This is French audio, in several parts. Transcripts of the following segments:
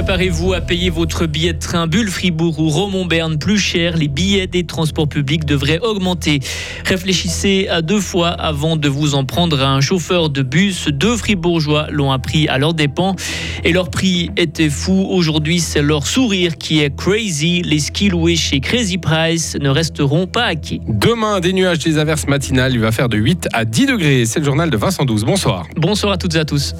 Préparez-vous à payer votre billet de train Bulle-Fribourg ou Romont-Berne plus cher? Les billets des transports publics devraient augmenter. Réfléchissez à deux fois avant de vous en prendre à un chauffeur de bus. Deux fribourgeois l'ont appris à leurs dépens et leur prix était fou. Aujourd'hui, c'est leur sourire qui est crazy. Les skis loués chez Crazy Price ne resteront pas acquis. Demain, des nuages, des averses matinales. Il va faire de 8 à 10 degrés. C'est le journal de Vincent 12. Bonsoir. Bonsoir à toutes et à tous.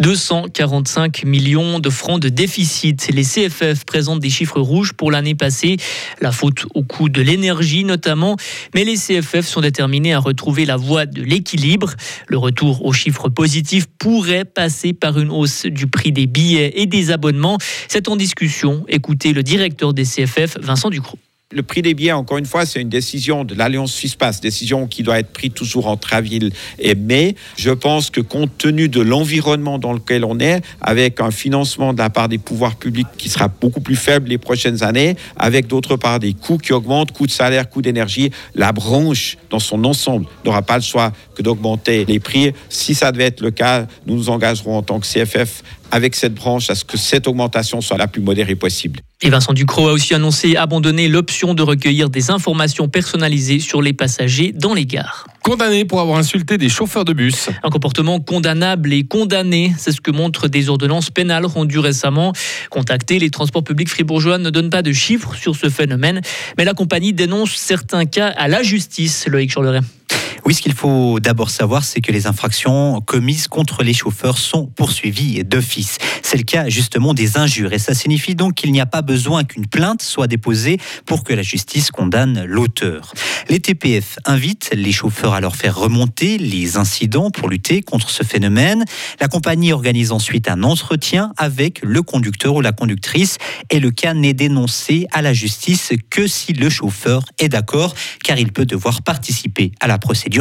245 millions de francs de déficit. Les CFF présentent des chiffres rouges pour l'année passée, la faute au coût de l'énergie notamment, mais les CFF sont déterminés à retrouver la voie de l'équilibre. Le retour aux chiffres positifs pourrait passer par une hausse du prix des billets et des abonnements. C'est en discussion. Écoutez le directeur des CFF, Vincent Ducrot. Le prix des billets, encore une fois, c'est une décision de l'Alliance Suisse-Pass, décision qui doit être prise toujours entre avril et mai. Je pense que compte tenu de l'environnement dans lequel on est, avec un financement de la part des pouvoirs publics qui sera beaucoup plus faible les prochaines années, avec d'autre part des coûts qui augmentent, coûts de salaire, coûts d'énergie, la branche dans son ensemble n'aura pas le choix que d'augmenter les prix. Si ça devait être le cas, nous nous engagerons en tant que CFF avec cette branche à ce que cette augmentation soit la plus modérée possible. Et Vincent Ducrot a aussi annoncé abandonner l'option de recueillir des informations personnalisées sur les passagers dans les gares. Condamné pour avoir insulté des chauffeurs de bus. Un comportement condamnable et condamné, c'est ce que montrent des ordonnances pénales rendues récemment. Contactés, les transports publics fribourgeois ne donnent pas de chiffres sur ce phénomène, mais la compagnie dénonce certains cas à la justice, Loïc Charleret. Oui, ce qu'il faut d'abord savoir, c'est que les infractions commises contre les chauffeurs sont poursuivies d'office. C'est le cas justement des injures et ça signifie donc qu'il n'y a pas besoin qu'une plainte soit déposée pour que la justice condamne l'auteur. Les TPF invitent les chauffeurs à leur faire remonter les incidents pour lutter contre ce phénomène. La compagnie organise ensuite un entretien avec le conducteur ou la conductrice et le cas n'est dénoncé à la justice que si le chauffeur est d'accord car il peut devoir participer à la procédure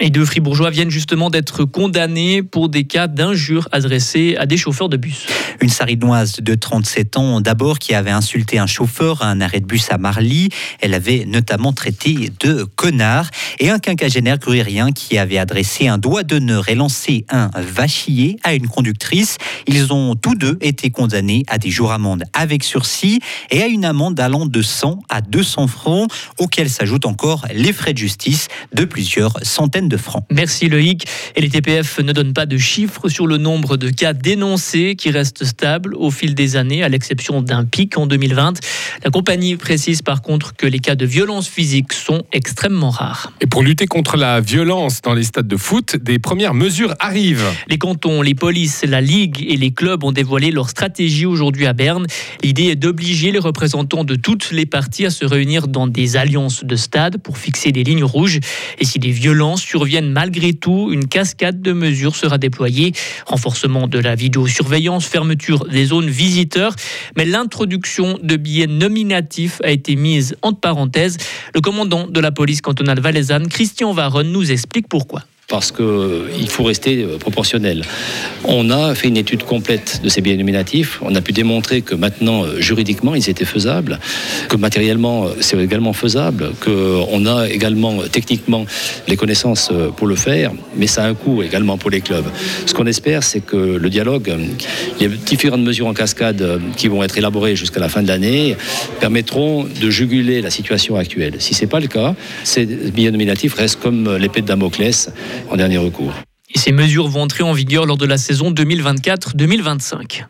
Et deux fribourgeois viennent justement d'être condamnés pour des cas d'injures adressées à des chauffeurs de bus. Une sarinoise de 37 ans d'abord qui avait insulté un chauffeur à un arrêt de bus à Marly. Elle avait notamment traité de connard. Et un quinquagénaire gruyérien qui avait adressé un doigt d'honneur et lancé un vachier à une conductrice. Ils ont tous deux été condamnés à des jours amende avec sursis et à une amende allant de 100 à 200 francs, auxquels s'ajoutent encore les frais de justice de plusieurs centaines de francs. Merci Loïc. Et les TPF ne donnent pas de chiffres sur le nombre de cas dénoncés qui restent stables au fil des années, à l'exception d'un pic en 2020. La compagnie précise par contre que les cas de violence physique sont extrêmement rares. Et pour lutter contre la violence dans les stades de foot, des premières mesures arrivent. Les cantons, les polices, la Ligue et les clubs ont dévoilé leur stratégie aujourd'hui à Berne. L'idée est d'obliger les représentants de toutes les parties à se réunir dans des alliances de stades pour fixer des lignes rouges. Et si des violences surviennent malgré tout, une cascade de mesures sera déployée. Renforcement de la vidéosurveillance, fermeture des zones visiteurs. Mais l'introduction de billets nominatifs a été mise entre parenthèses. Le commandant de la police cantonale valaisanne, Christian Varonne, nous explique pourquoi parce qu'il faut rester euh, proportionnel. On a fait une étude complète de ces biens nominatifs. On a pu démontrer que maintenant, euh, juridiquement, ils étaient faisables, que matériellement, euh, c'est également faisable, qu'on a également techniquement les connaissances pour le faire, mais ça a un coût également pour les clubs. Ce qu'on espère, c'est que le dialogue, les différentes mesures en cascade qui vont être élaborées jusqu'à la fin de l'année, permettront de juguler la situation actuelle. Si ce n'est pas le cas, ces billets nominatifs restent comme l'épée de Damoclès en dernier recours. Et ces mesures vont entrer en vigueur lors de la saison 2024-2025.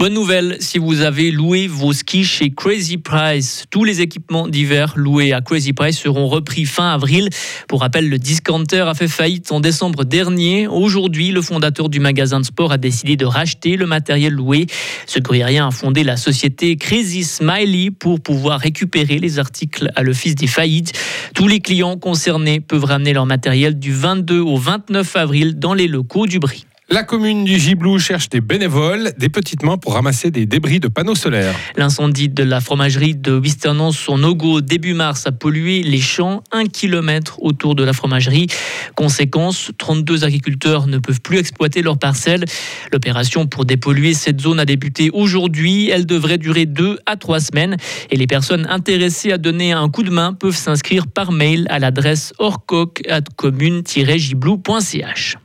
Bonne nouvelle, si vous avez loué vos skis chez Crazy Price, tous les équipements d'hiver loués à Crazy Price seront repris fin avril. Pour rappel, le discounter a fait faillite en décembre dernier. Aujourd'hui, le fondateur du magasin de sport a décidé de racheter le matériel loué. Ce gruyérien a fondé la société Crazy Smiley pour pouvoir récupérer les articles à l'office des faillites. Tous les clients concernés peuvent ramener leur matériel du 22 au 29 avril dans les locaux du Brie. La commune du Giblou cherche des bénévoles, des petites mains pour ramasser des débris de panneaux solaires. L'incendie de la fromagerie de Wisternon, son Ogo, début mars, a pollué les champs un kilomètre autour de la fromagerie. Conséquence, 32 agriculteurs ne peuvent plus exploiter leurs parcelles. L'opération pour dépolluer cette zone a débuté aujourd'hui. Elle devrait durer deux à trois semaines et les personnes intéressées à donner un coup de main peuvent s'inscrire par mail à l'adresse orcoc@commune-giblou.ch.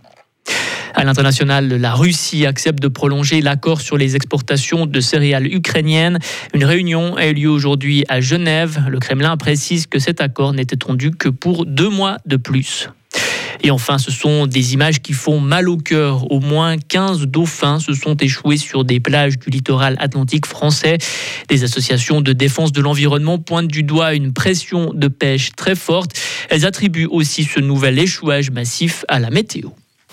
À l'international, la Russie accepte de prolonger l'accord sur les exportations de céréales ukrainiennes. Une réunion a eu lieu aujourd'hui à Genève. Le Kremlin précise que cet accord n'est étendu que pour deux mois de plus. Et enfin, ce sont des images qui font mal au cœur. Au moins 15 dauphins se sont échoués sur des plages du littoral atlantique français. Des associations de défense de l'environnement pointent du doigt une pression de pêche très forte. Elles attribuent aussi ce nouvel échouage massif à la météo.